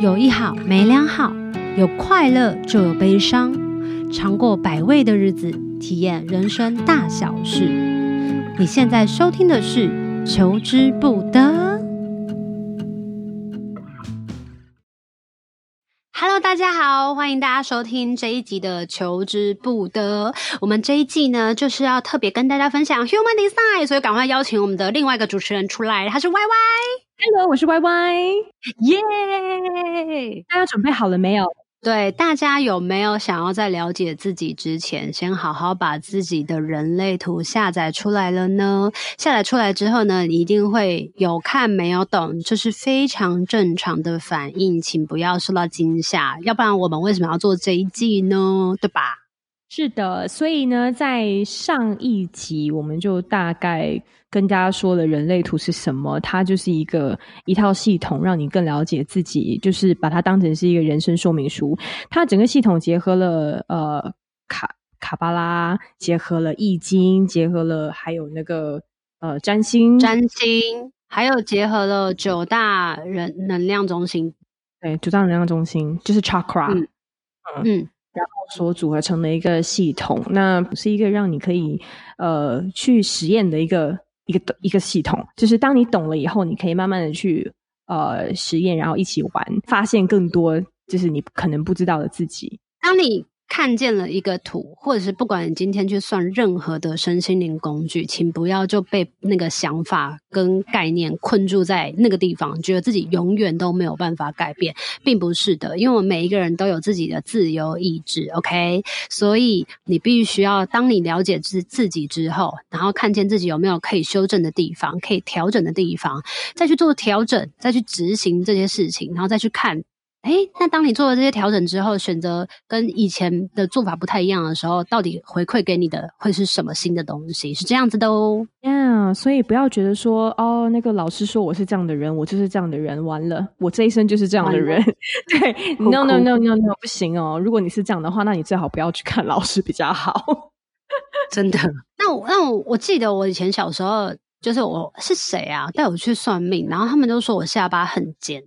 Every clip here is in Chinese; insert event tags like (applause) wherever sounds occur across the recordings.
有一好没两好，有快乐就有悲伤，尝过百味的日子，体验人生大小事。你现在收听的是《求之不得》。Hello，大家好，欢迎大家收听这一集的《求之不得》。我们这一季呢，就是要特别跟大家分享 Human Design，所以赶快邀请我们的另外一个主持人出来，他是 Y Y。Hello，我是 Y Y，耶！大家准备好了没有？对，大家有没有想要在了解自己之前，先好好把自己的人类图下载出来了呢？下载出来之后呢，你一定会有看没有懂，这是非常正常的反应，请不要受到惊吓，要不然我们为什么要做这一季呢？对吧？是的，所以呢，在上一集我们就大概。跟大家说了人类图是什么，它就是一个一套系统，让你更了解自己，就是把它当成是一个人生说明书。它整个系统结合了呃卡卡巴拉，结合了易经，结合了还有那个呃占星，占星，还有结合了九大人能量中心，对，九大能量中心就是 chakra，嗯。嗯然后所组合成的一个系统，那是一个让你可以呃去实验的一个。一个一个系统，就是当你懂了以后，你可以慢慢的去呃实验，然后一起玩，发现更多就是你可能不知道的自己。当你看见了一个图，或者是不管你今天去算任何的身心灵工具，请不要就被那个想法跟概念困住在那个地方，觉得自己永远都没有办法改变，并不是的，因为我们每一个人都有自己的自由意志，OK？所以你必须要，当你了解自自己之后，然后看见自己有没有可以修正的地方，可以调整的地方，再去做调整，再去执行这些事情，然后再去看。哎，那当你做了这些调整之后，选择跟以前的做法不太一样的时候，到底回馈给你的会是什么新的东西？是这样子的哦。呀，yeah, 所以不要觉得说，哦，那个老师说我是这样的人，我就是这样的人，完了，我这一生就是这样的人。(laughs) 对，no no no no no，不行哦。如果你是这样的话，那你最好不要去看老师比较好。(laughs) 真的。那我那我我记得我以前小时候，就是我是谁啊？带我去算命，然后他们都说我下巴很尖。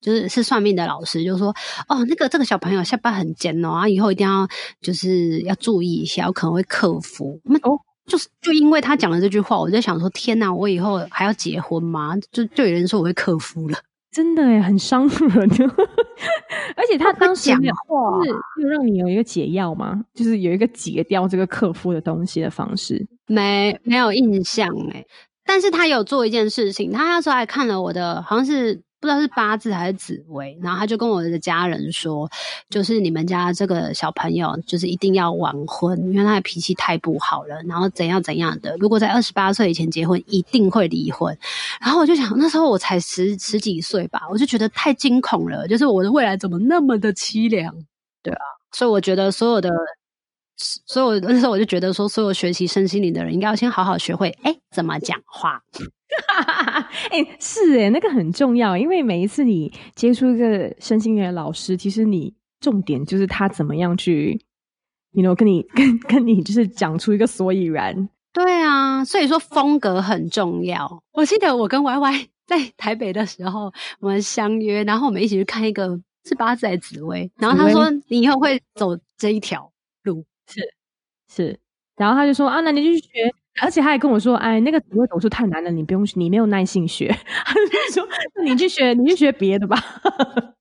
就是是算命的老师就说哦，那个这个小朋友下巴很尖哦，啊，以后一定要就是要注意一下，我可能会克服。那哦，就是就因为他讲了这句话，我就想说天哪，我以后还要结婚吗？就就有人说我会克服了，真的耶，很伤人。(laughs) 而且他当时讲话是就让你有一个解药吗？就是有一个解掉这个克服的东西的方式？没没有印象诶，但是他有做一件事情，他那时候还看了我的，好像是。不知道是八字还是紫微，然后他就跟我的家人说，就是你们家这个小朋友就是一定要晚婚，因为他的脾气太不好了，然后怎样怎样的，如果在二十八岁以前结婚，一定会离婚。然后我就想，那时候我才十十几岁吧，我就觉得太惊恐了，就是我的未来怎么那么的凄凉？对啊，所以我觉得所有的，所以我那时候我就觉得说，所有学习身心灵的人应该要先好好学会，哎，怎么讲话。哈哈哈，哎，是哎，那个很重要，因为每一次你接触一个身心灵的老师，其实你重点就是他怎么样去，you know，跟你跟跟你就是讲出一个所以然。对啊，所以说风格很重要。我记得我跟 Y Y 在台北的时候，我们相约，然后我们一起去看一个是八字还是紫薇，然后他说你以后会走这一条路，是是，然后他就说啊，那你就去学。而且他还跟我说：“哎，那个紫微斗数太难了，你不用，你没有耐性学。(laughs) ”他就说：“你去学，你去学别的吧。(laughs) ”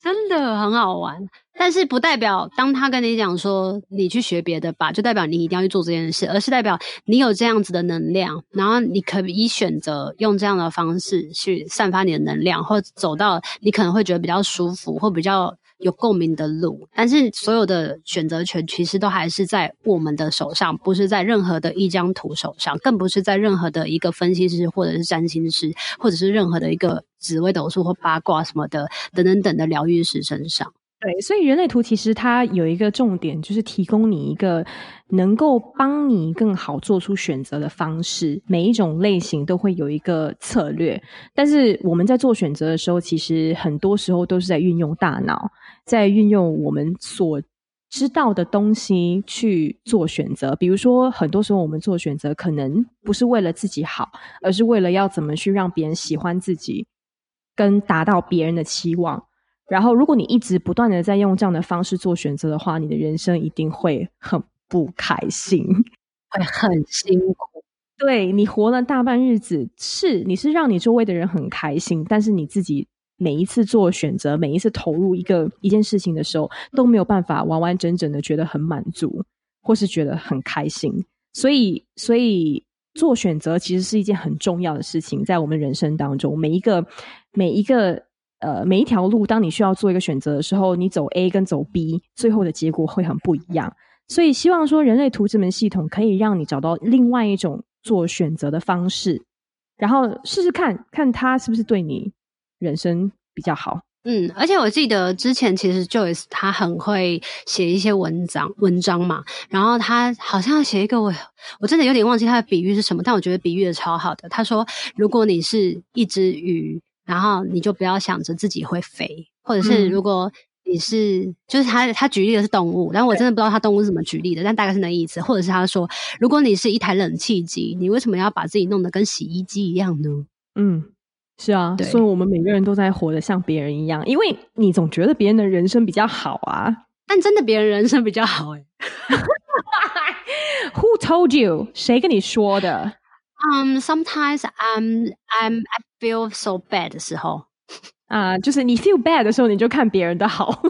真的很好玩，但是不代表当他跟你讲说你去学别的吧，就代表你一定要去做这件事，而是代表你有这样子的能量，然后你可以选择用这样的方式去散发你的能量，或走到你可能会觉得比较舒服或比较。有共鸣的路，但是所有的选择权其实都还是在我们的手上，不是在任何的一张图手上，更不是在任何的一个分析师或者是占星师，或者是任何的一个紫微斗数或八卦什么的等等等的疗愈师身上。对，所以人类图其实它有一个重点，就是提供你一个能够帮你更好做出选择的方式。每一种类型都会有一个策略，但是我们在做选择的时候，其实很多时候都是在运用大脑，在运用我们所知道的东西去做选择。比如说，很多时候我们做选择可能不是为了自己好，而是为了要怎么去让别人喜欢自己，跟达到别人的期望。然后，如果你一直不断的在用这样的方式做选择的话，你的人生一定会很不开心，(laughs) 会很辛苦。对，你活了大半日子，是你是让你周围的人很开心，但是你自己每一次做选择，每一次投入一个一件事情的时候，都没有办法完完整整的觉得很满足，或是觉得很开心。所以，所以做选择其实是一件很重要的事情，在我们人生当中，每一个每一个呃每一条路，当你需要做一个选择的时候，你走 A 跟走 B，最后的结果会很不一样。所以，希望说人类图这门系统可以让你找到另外一种做选择的方式，然后试试看看它是不是对你人生比较好。嗯，而且我记得之前其实 Joyce 他很会写一些文章文章嘛，然后他好像写一个我我真的有点忘记他的比喻是什么，但我觉得比喻的超好的。他说，如果你是一只鱼，然后你就不要想着自己会飞，或者是如果你是、嗯、就是他他举例的是动物，但我真的不知道他动物是怎么举例的，但大概是那意思。或者是他说，如果你是一台冷气机，你为什么要把自己弄得跟洗衣机一样呢？嗯。是啊，所以我们每个人都在活得像别人一样，因为你总觉得别人的人生比较好啊，但真的别人人生比较好哎。(laughs) Who told you？谁跟你说的？嗯、um,，sometimes I'm I'm I feel so bad 的时候啊，uh, 就是你 feel bad 的时候，你就看别人的好。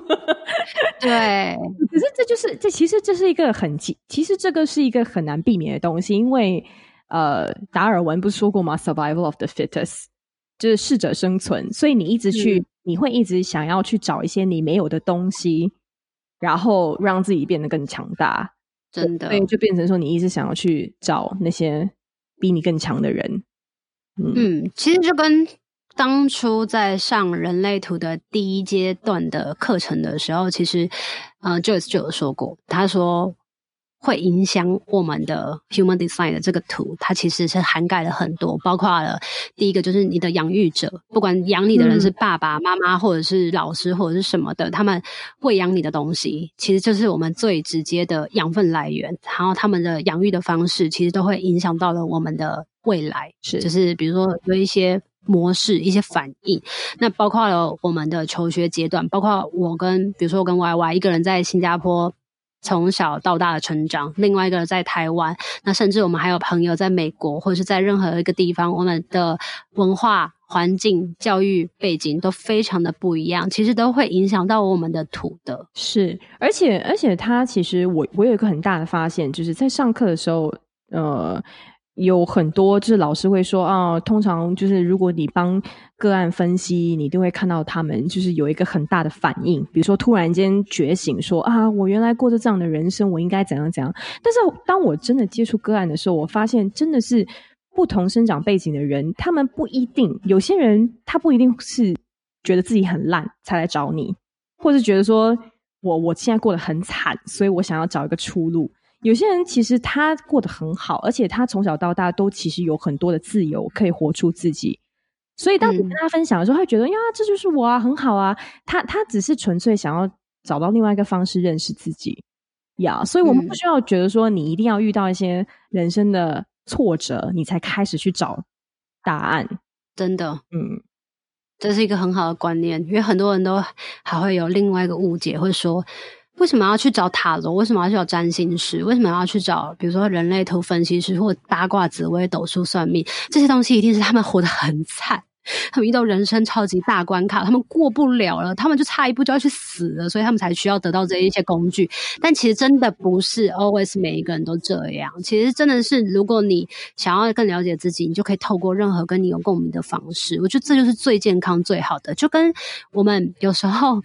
对，可是这就是这其实这是一个很其其实这个是一个很难避免的东西，因为呃，达尔文不是说过吗？Survival of the fittest。就是适者生存，所以你一直去，嗯、你会一直想要去找一些你没有的东西，然后让自己变得更强大。真的，所以就变成说，你一直想要去找那些比你更强的人。嗯，嗯，其实就跟当初在上人类图的第一阶段的课程的时候，其实，嗯、呃、，Joyce 就有说过，他说。会影响我们的 Human Design 的这个图，它其实是涵盖了很多，包括了第一个就是你的养育者，不管养你的人是爸爸妈妈，或者是老师，或者是什么的，他们喂养你的东西，其实就是我们最直接的养分来源。然后他们的养育的方式，其实都会影响到了我们的未来，是就是比如说有一些模式、一些反应，那包括了我们的求学阶段，包括我跟比如说我跟 Y Y 一个人在新加坡。从小到大的成长，另外一个在台湾，那甚至我们还有朋友在美国，或者是在任何一个地方，我们的文化环境、教育背景都非常的不一样，其实都会影响到我们的土的。是，而且而且，他其实我我有一个很大的发现，就是在上课的时候，呃。有很多就是老师会说啊，通常就是如果你帮个案分析，你一定会看到他们就是有一个很大的反应，比如说突然间觉醒说，说啊，我原来过着这样的人生，我应该怎样怎样。但是当我真的接触个案的时候，我发现真的是不同生长背景的人，他们不一定，有些人他不一定是觉得自己很烂才来找你，或是觉得说我我现在过得很惨，所以我想要找一个出路。有些人其实他过得很好，而且他从小到大都其实有很多的自由，可以活出自己。所以当你跟他分享的时候，他会觉得呀，这就是我啊，很好啊。他他只是纯粹想要找到另外一个方式认识自己呀。所以我们不需要觉得说你一定要遇到一些人生的挫折，你才开始去找答案。真的，嗯，这是一个很好的观念，因为很多人都还会有另外一个误解，会说。为什么要去找塔罗？为什么要去找占星师？为什么要去找比如说人类图分析师或八卦紫薇斗数算命？这些东西一定是他们活得很惨，他们遇到人生超级大关卡，他们过不了了，他们就差一步就要去死了，所以他们才需要得到这一些工具。但其实真的不是 always 每一个人都这样。其实真的是，如果你想要更了解自己，你就可以透过任何跟你有共鸣的方式。我觉得这就是最健康、最好的。就跟我们有时候。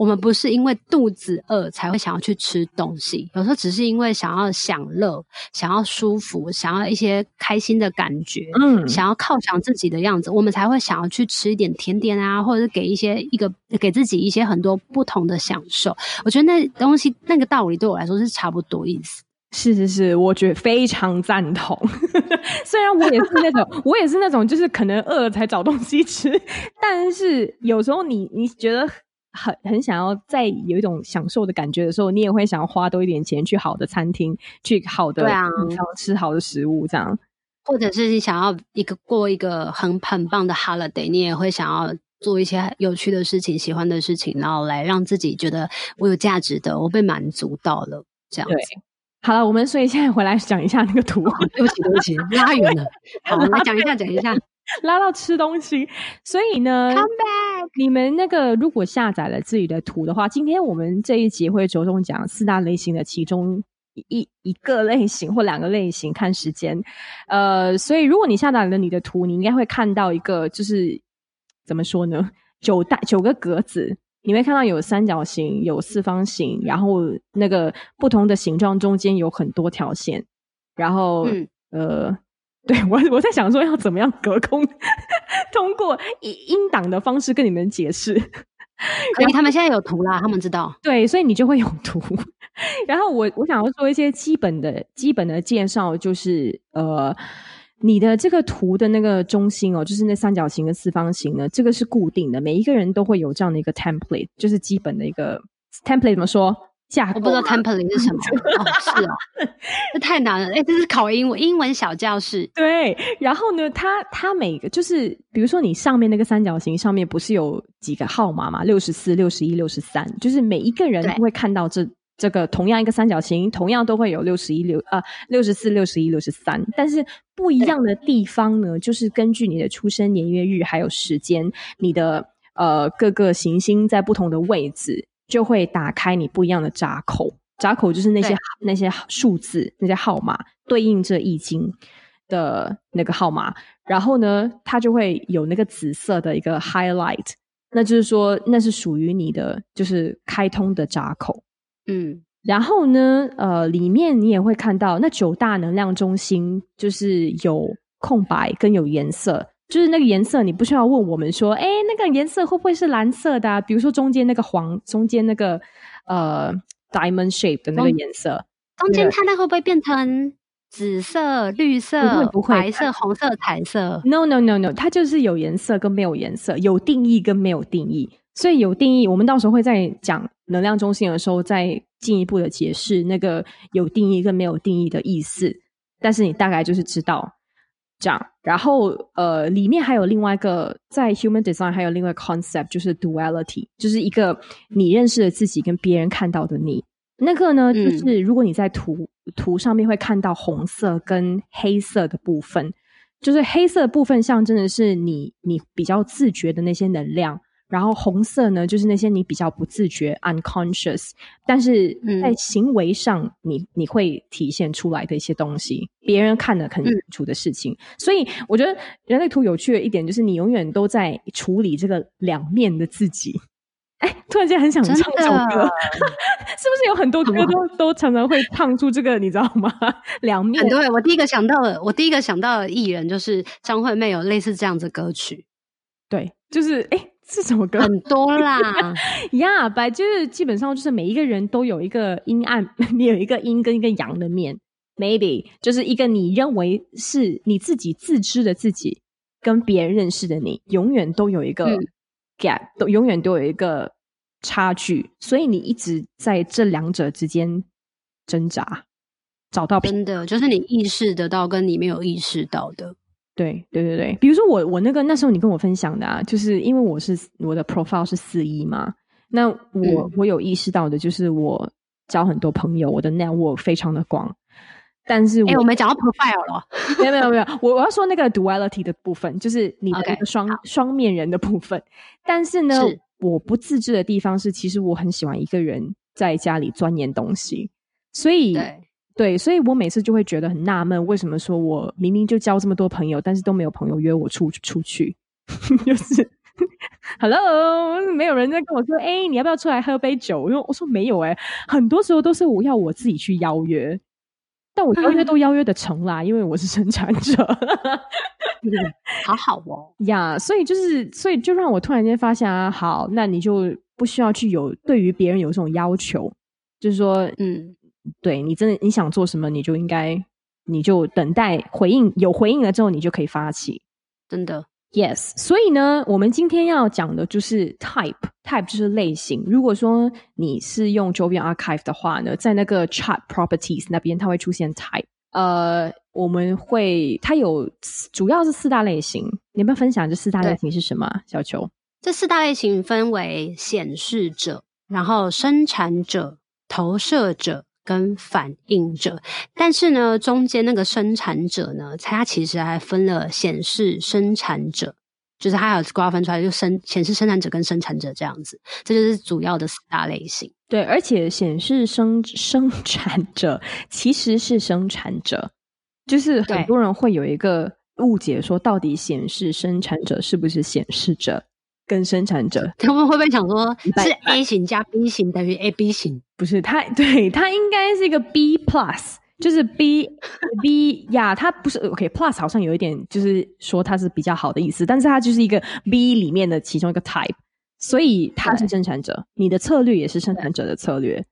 我们不是因为肚子饿才会想要去吃东西，有时候只是因为想要享乐、想要舒服、想要一些开心的感觉，嗯，想要犒赏自己的样子，我们才会想要去吃一点甜点啊，或者是给一些一个给自己一些很多不同的享受。我觉得那东西那个道理对我来说是差不多意思。是是是，我觉得非常赞同。(laughs) 虽然我也是那种，我也是那种，就是可能饿了才找东西吃，(laughs) 但是有时候你你觉得。很很想要再有一种享受的感觉的时候，你也会想要花多一点钱去好的餐厅，去好的地方吃好的食物，这样。或者是你想要一个过一个很很棒的 holiday，你也会想要做一些有趣的事情、喜欢的事情，然后来让自己觉得我有价值的，我被满足到了，这样子。好了，我们所以现在回来讲一下那个图。对不起，对不起，拉远了。(laughs) 好，来讲一下，讲一下，拉到吃东西。所以呢，Come back，你们那个如果下载了自己的图的话，今天我们这一集会着重讲四大类型的其中一一个类型或两个类型，看时间。呃，所以如果你下载了你的图，你应该会看到一个，就是怎么说呢？九大九个格子。你会看到有三角形，有四方形，然后那个不同的形状中间有很多条线，然后、嗯、呃，对，我我在想说要怎么样隔空通过以音档的方式跟你们解释，可以，他们现在有图啦，他们知道，对，所以你就会有图。(laughs) 然后我我想要做一些基本的基本的介绍，就是呃。你的这个图的那个中心哦，就是那三角形跟四方形呢，这个是固定的，每一个人都会有这样的一个 template，就是基本的一个 template。怎么说？我不知道 template 是什么。(laughs) 哦，是哦，这太难了。哎，这是考英文，英文小教室。对。然后呢，它它每个就是，比如说你上面那个三角形上面不是有几个号码嘛？六十四、六十一、六十三，就是每一个人都会看到这。这个同样一个三角形，同样都会有六十一六啊六十四六十一六十三，但是不一样的地方呢，就是根据你的出生年月日还有时间，你的呃各个行星在不同的位置，就会打开你不一样的闸口。闸口就是那些那些数字那些号码对应着易经的那个号码，然后呢，它就会有那个紫色的一个 highlight，那就是说那是属于你的，就是开通的闸口。嗯，然后呢，呃，里面你也会看到那九大能量中心，就是有空白跟有颜色，就是那个颜色你不需要问我们说，哎，那个颜色会不会是蓝色的啊？比如说中间那个黄，中间那个呃 diamond shape 的那个颜色，中间它那会不会变成紫色、绿色、不会不会白色、红色、彩色？No no no no，它就是有颜色跟没有颜色，有定义跟没有定义。所以有定义，我们到时候会在讲能量中心的时候再进一步的解释那个有定义跟没有定义的意思。但是你大概就是知道这样。然后呃，里面还有另外一个在 Human Design 还有另外一个 concept 就是 Duality，就是一个你认识的自己跟别人看到的你。那个呢，就是如果你在图、嗯、图上面会看到红色跟黑色的部分，就是黑色的部分象征的是你你比较自觉的那些能量。然后红色呢，就是那些你比较不自觉 （unconscious），但是在行为上你，你、嗯、你会体现出来的一些东西，别人看得很清楚的事情。嗯、所以我觉得人类图有趣的一点，就是你永远都在处理这个两面的自己。哎，突然间很想唱这首歌，(laughs) 是不是有很多歌都都常常会唱出这个，你知道吗？两面。对，我第一个想到的，我第一个想到的艺人就是张惠妹，有类似这样子的歌曲。对，就是哎。是什么歌？很多啦，(laughs) 呀，白就是基本上就是每一个人都有一个阴暗，(laughs) 你有一个阴跟一个阳的面，maybe 就是一个你认为是你自己自知的自己，跟别人认识的你，永远都有一个 gap，、嗯、都永远都有一个差距，所以你一直在这两者之间挣扎，找到真的就是你意识得到跟你没有意识到的。对对对对，比如说我我那个那时候你跟我分享的啊，就是因为我是我的 profile 是四一嘛，那我、嗯、我有意识到的就是我交很多朋友，我的 network 非常的广，但是我，哎，我没讲到 profile 了，没有没有没有，我我要说那个 duality 的部分，就是你的双 Okay, 双面人的部分，但是呢，是我不自制的地方是，其实我很喜欢一个人在家里钻研东西，所以。对对，所以我每次就会觉得很纳闷，为什么说我明明就交这么多朋友，但是都没有朋友约我出出去？(laughs) 就是，Hello，没有人在跟我说，哎，你要不要出来喝杯酒？因为我说没有，哎，很多时候都是我要我自己去邀约，但我邀约都邀约的成啦，因为我是生产者，(laughs) 好好哦呀，yeah, 所以就是，所以就让我突然间发现啊，好，那你就不需要去有对于别人有这种要求，就是说，嗯。对，你真的你想做什么，你就应该，你就等待回应，有回应了之后，你就可以发起。真的，yes。所以呢，我们今天要讲的就是 type，type 就是类型。如果说你是用 Jovian Archive 的话呢，在那个 chart properties 那边，它会出现 type。呃，我们会，它有主要是四大类型。你要不要分享这四大类型是什么？小球这四大类型分为显示者，然后生产者、投射者跟反应者。但是呢，中间那个生产者呢，它其实还分了显示生产者，就是它有瓜分出来，就生显示生产者跟生产者这样子。这就是主要的四大类型。对，而且显示生生产者其实是生产者，就是很多人会有一个误解，说到底显示生产者是不是显示者？跟生产者，(laughs) 他们会不会想说，是 A 型加 B 型等于 AB 型？不是，它 (laughs) 对它应该是一个 B plus，就是 B B (laughs) 呀，它不是 OK plus，好像有一点就是说它是比较好的意思，但是它就是一个 B 里面的其中一个 type，所以它是生产者，你的策略也是生产者的策略。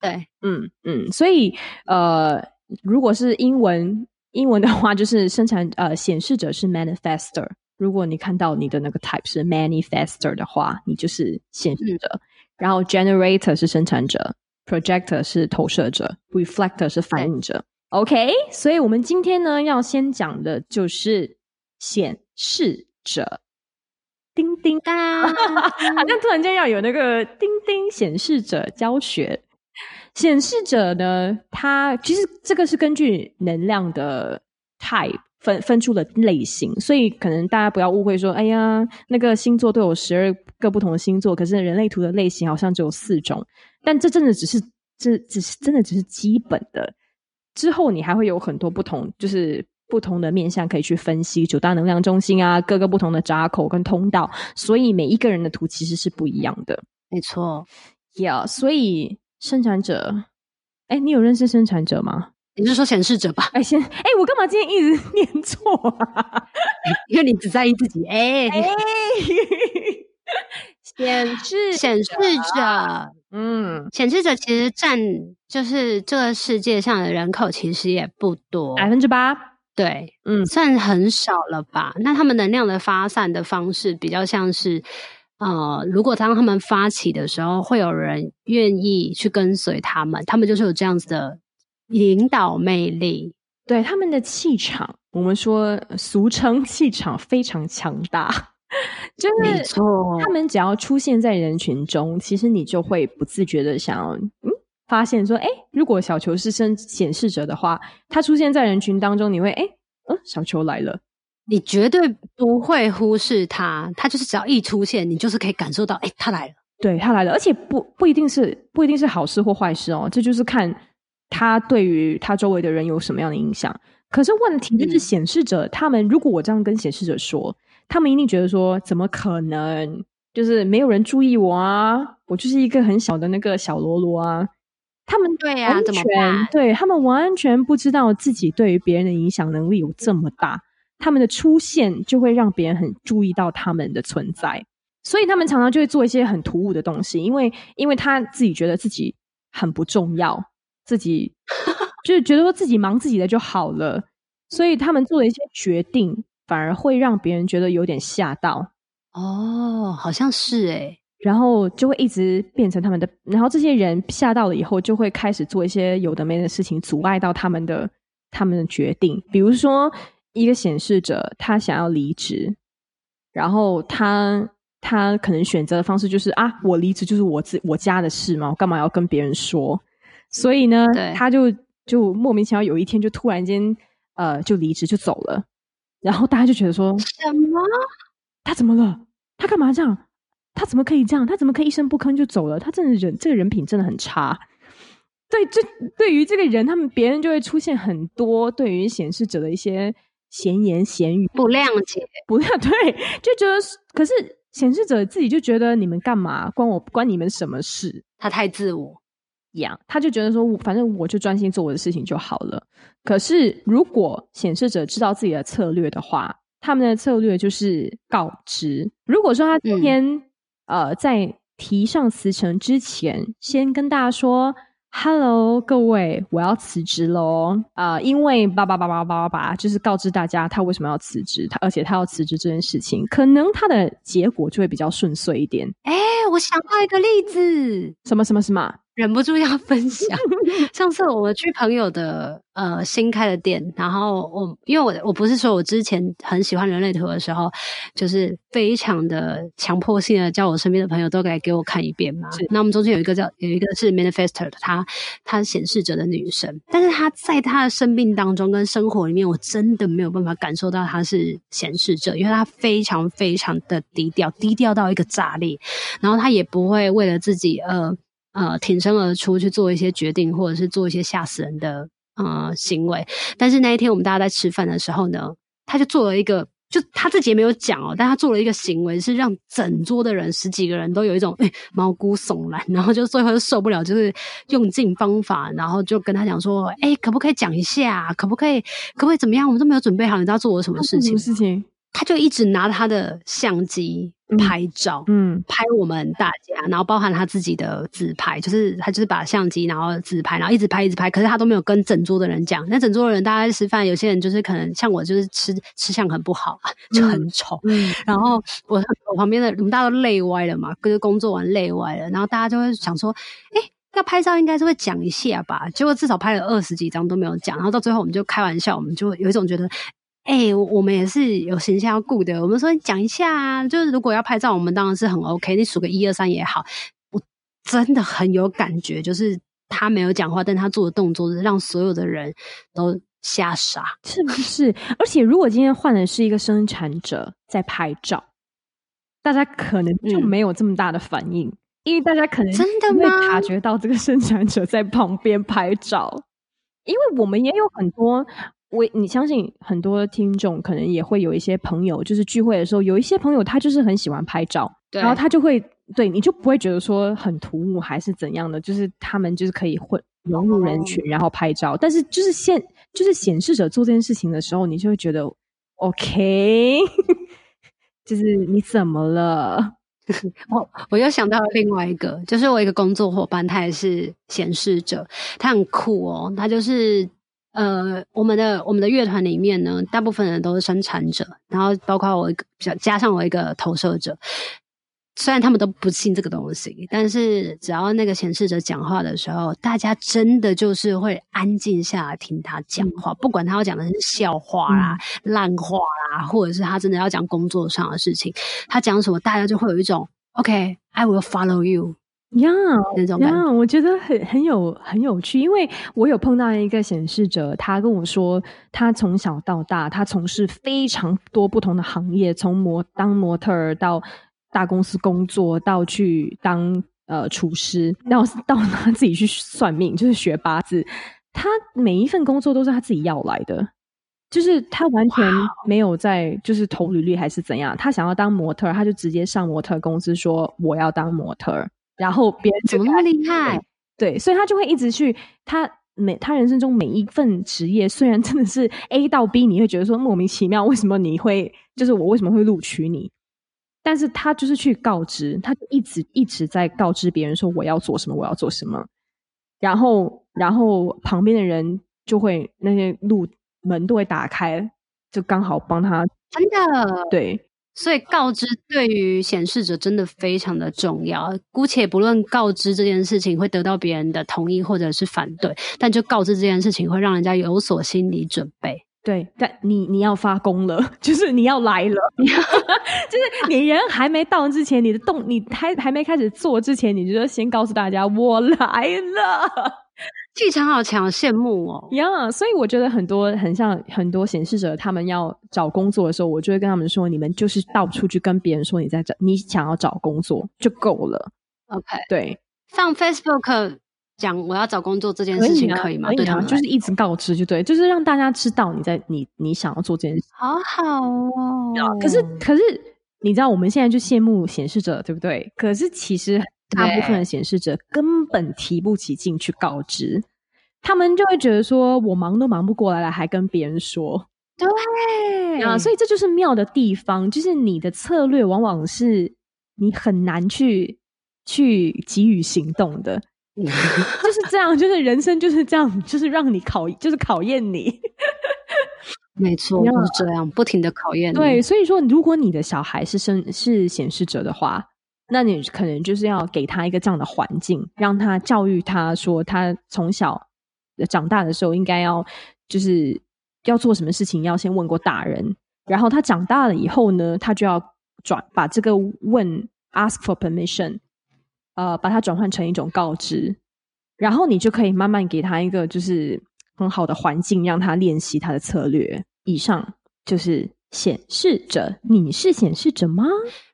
对，嗯嗯，所以呃，如果是英文英文的话，就是生产呃显示者是 manifester。如果你看到你的那个 type 是 manifester 的话，你就是显示者。嗯、然后 generator 是生产者，projector 是投射者，reflector 是反应者。OK，所以我们今天呢要先讲的就是显示者。叮叮当，好像突然间要有那个叮叮显示者教学。显示者呢，它其实这个是根据能量的 type。分分出了类型，所以可能大家不要误会说，哎呀，那个星座都有十二个不同的星座，可是人类图的类型好像只有四种。但这真的只是，这只是真的只是基本的。之后你还会有很多不同，就是不同的面向可以去分析九大能量中心啊，各个不同的闸口跟通道，所以每一个人的图其实是不一样的。没错，Yeah，所以生产者，哎，你有认识生产者吗？你是说显示者吧？哎，先哎，我干嘛今天一直 (laughs) 念错啊？因为你只在意自己。哎，哎显示 (laughs) 显示者，嗯，显示者其实占就是这个世界上的人口其实也不多，百分之八，对，嗯，算很少了吧？那他们能量的发散的方式比较像是，呃，如果当他们发起的时候，会有人愿意去跟随他们，他们就是有这样子的。领导魅力，对他们的气场，我们说俗称气场非常强大，(laughs) 就是。他们只要出现在人群中，其实你就会不自觉的想要嗯，发现说，哎，如果小球是生显示者的话，他出现在人群当中，你会哎，嗯，小球来了，你绝对不会忽视他，他就是只要一出现，你就是可以感受到，哎，他来了，对，他来了，而且不不一定是不一定是好事或坏事哦，这就是看。他对于他周围的人有什么样的影响？可是问题就是显示者，他们如果我这样跟显示者说，他们一定觉得说，怎么可能？就是没有人注意我啊，我就是一个很小的那个小喽啰啊。他们对呀，怎么办？对，他们完全不知道自己对于别人的影响能力有这么大，他们的出现就会让别人很注意到他们的存在，所以他们常常就会做一些很突兀的东西，因为因为他自己觉得自己很不重要。自己就是觉得说自己忙自己的就好了，所以他们做的一些决定反而会让别人觉得有点吓到。哦，好像是诶，然后就会一直变成他们的，然后这些人吓到了以后，就会开始做一些有的没的事情，阻碍到他们的他们的决定。比如说，一个显示者他想要离职，然后他他可能选择的方式就是啊，我离职就是我自我家的事嘛，我干嘛要跟别人说？所以呢，他就就莫名其妙有一天就突然间呃就离职就走了，然后大家就觉得说什么？他怎么了？他干嘛这样？他怎么可以这样？他怎么可以一声不吭就走了？他真的人这个人品真的很差。对，这对于这个人，他们别人就会出现很多对于显示者的一些闲言闲语，不谅解，不谅 (laughs) 对，就觉得可是显示者自己就觉得你们干嘛？关我关你们什么事？他太自我。样，他就觉得说，反正我就专心做我的事情就好了。可是，如果显示者知道自己的策略的话，他们的策略就是告知。如果说他今天、嗯、呃在提上辞呈之前，先跟大家说：“Hello，各位，我要辞职喽！”啊、呃，因为叭叭叭叭叭叭叭，就是告知大家他为什么要辞职，他而且他要辞职这件事情，可能他的结果就会比较顺遂一点。哎，我想到一个例子，什么什么什么？忍不住要分享。(laughs) 上次我们去朋友的呃新开的店，然后我因为我我不是说我之前很喜欢人类图的时候，就是非常的强迫性的叫我身边的朋友都来给我看一遍嘛。那我们中间有一个叫有一个是 Manifestor 的，她她显示者的女生，但是她在她的生命当中跟生活里面，我真的没有办法感受到她是显示者，因为她非常非常的低调，低调到一个炸裂，然后她也不会为了自己呃。呃，挺身而出去做一些决定，或者是做一些吓死人的呃行为。但是那一天我们大家在吃饭的时候呢，他就做了一个，就他自己也没有讲哦，但他做了一个行为，是让整桌的人十几个人都有一种诶毛骨悚然，然后就最后就受不了，就是用尽方法，然后就跟他讲说，哎，可不可以讲一下？可不可以？可不可以怎么样？我们都没有准备好，你知道做了什么事情？什么事情？他就一直拿他的相机拍照，嗯，拍我们大家，然后包含他自己的自拍，就是他就是把相机然后自拍，然后一直拍一直拍，可是他都没有跟整桌的人讲。那整桌的人大家在吃饭，有些人就是可能像我，就是吃吃相很不好，就很丑。嗯，然后我我旁边的我们大家都累歪了嘛，就是工作完累歪了，然后大家就会想说，哎，要拍照应该是会讲一下吧？结果至少拍了二十几张都没有讲，然后到最后我们就开玩笑，我们就有一种觉得。哎、欸，我们也是有形象要顾的。我们说讲一下啊，就是如果要拍照，我们当然是很 OK。你数个一二三也好。我真的很有感觉，就是他没有讲话，但他做的动作是让所有的人都吓傻，是不是？而且如果今天换的是一个生产者在拍照，大家可能就没有这么大的反应，嗯、因为大家可能真的会察觉到这个生产者在旁边拍照，因为我们也有很多。我你相信很多听众可能也会有一些朋友，就是聚会的时候，有一些朋友他就是很喜欢拍照，对然后他就会对你就不会觉得说很突兀还是怎样的，就是他们就是可以混融入人群，然后拍照。哦、但是就是现就是显示者做这件事情的时候，你就会觉得 OK，(laughs) 就是你怎么了？(laughs) 我我又想到了另外一个，就是我一个工作伙伴，他也是显示者，他很酷哦，他就是。呃，我们的我们的乐团里面呢，大部分人都是生产者，然后包括我一个，加上我一个投射者。虽然他们都不信这个东西，但是只要那个显示者讲话的时候，大家真的就是会安静下来听他讲话，不管他要讲的是笑话啦、嗯、烂话啦，或者是他真的要讲工作上的事情，他讲什么，大家就会有一种 OK，I will follow you。呀，那种呀，我觉得很很有很有趣，因为我有碰到一个显示者，他跟我说，他从小到大，他从事非常多不同的行业，从模当模特儿到大公司工作，到去当呃厨师，然后到他自己去算命，就是学八字。他每一份工作都是他自己要来的，就是他完全没有在就是投履历还是怎样，他想要当模特儿，他就直接上模特公司说我要当模特儿。然后别人怎么那么厉害？对，所以他就会一直去他每他人生中每一份职业，虽然真的是 A 到 B，你会觉得说莫名其妙，为什么你会就是我为什么会录取你？但是他就是去告知，他就一直一直在告知别人说我要做什么，我要做什么。然后然后旁边的人就会那些路门都会打开，就刚好帮他真的对。所以告知对于显示者真的非常的重要。姑且不论告知这件事情会得到别人的同意或者是反对，但就告知这件事情会让人家有所心理准备。对，但你你要发功了，(laughs) 就是你要来了，(laughs) 就是你人还没到之前，你的动你还还没开始做之前，你就先告诉大家我来了。气场好强，羡慕哦！呀，yeah, 所以我觉得很多很像很多显示者，他们要找工作的时候，我就会跟他们说：你们就是到处去跟别人说你在找，你想要找工作就够了。OK，对，上 Facebook 讲我要找工作这件事情可以吗？对，就是一直告知就对，就是让大家知道你在你你想要做这件事。好好哦。可是可是你知道我们现在就羡慕显示者，对不对？可是其实。大部分的显示者根本提不起劲去告知，他们就会觉得说：“我忙都忙不过来了，还跟别人说。”对啊，所以这就是妙的地方，就是你的策略往往是你很难去去给予行动的，(laughs) 就是这样，就是人生就是这样，就是让你考，就是考验你。(laughs) 没错，就是这样，不停的考验你。对，所以说，如果你的小孩是生是显示者的话。那你可能就是要给他一个这样的环境，让他教育他说，他从小长大的时候应该要就是要做什么事情，要先问过大人。然后他长大了以后呢，他就要转把这个问 ask for permission，呃，把它转换成一种告知。然后你就可以慢慢给他一个就是很好的环境，让他练习他的策略。以上就是。显示者，你是显示者吗？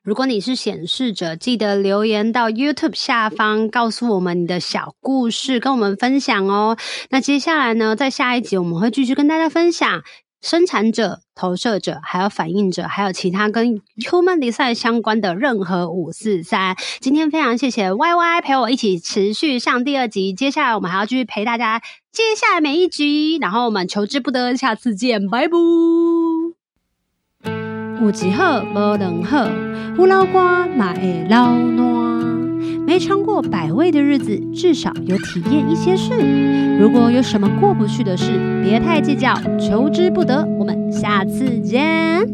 如果你是显示者，记得留言到 YouTube 下方，告诉我们你的小故事，跟我们分享哦。那接下来呢，在下一集我们会继续跟大家分享生产者、投射者，还有反应者，还有其他跟 Human Design 相关的任何五四三。今天非常谢谢 Y Y 陪我一起持续上第二集，接下来我们还要继续陪大家接下来每一集，然后我们求之不得，下次见，拜拜。有一好无两好，有老瓜嘛会老烂。没尝过百味的日子，至少有体验一些事。如果有什么过不去的事，别太计较，求之不得。我们下次见。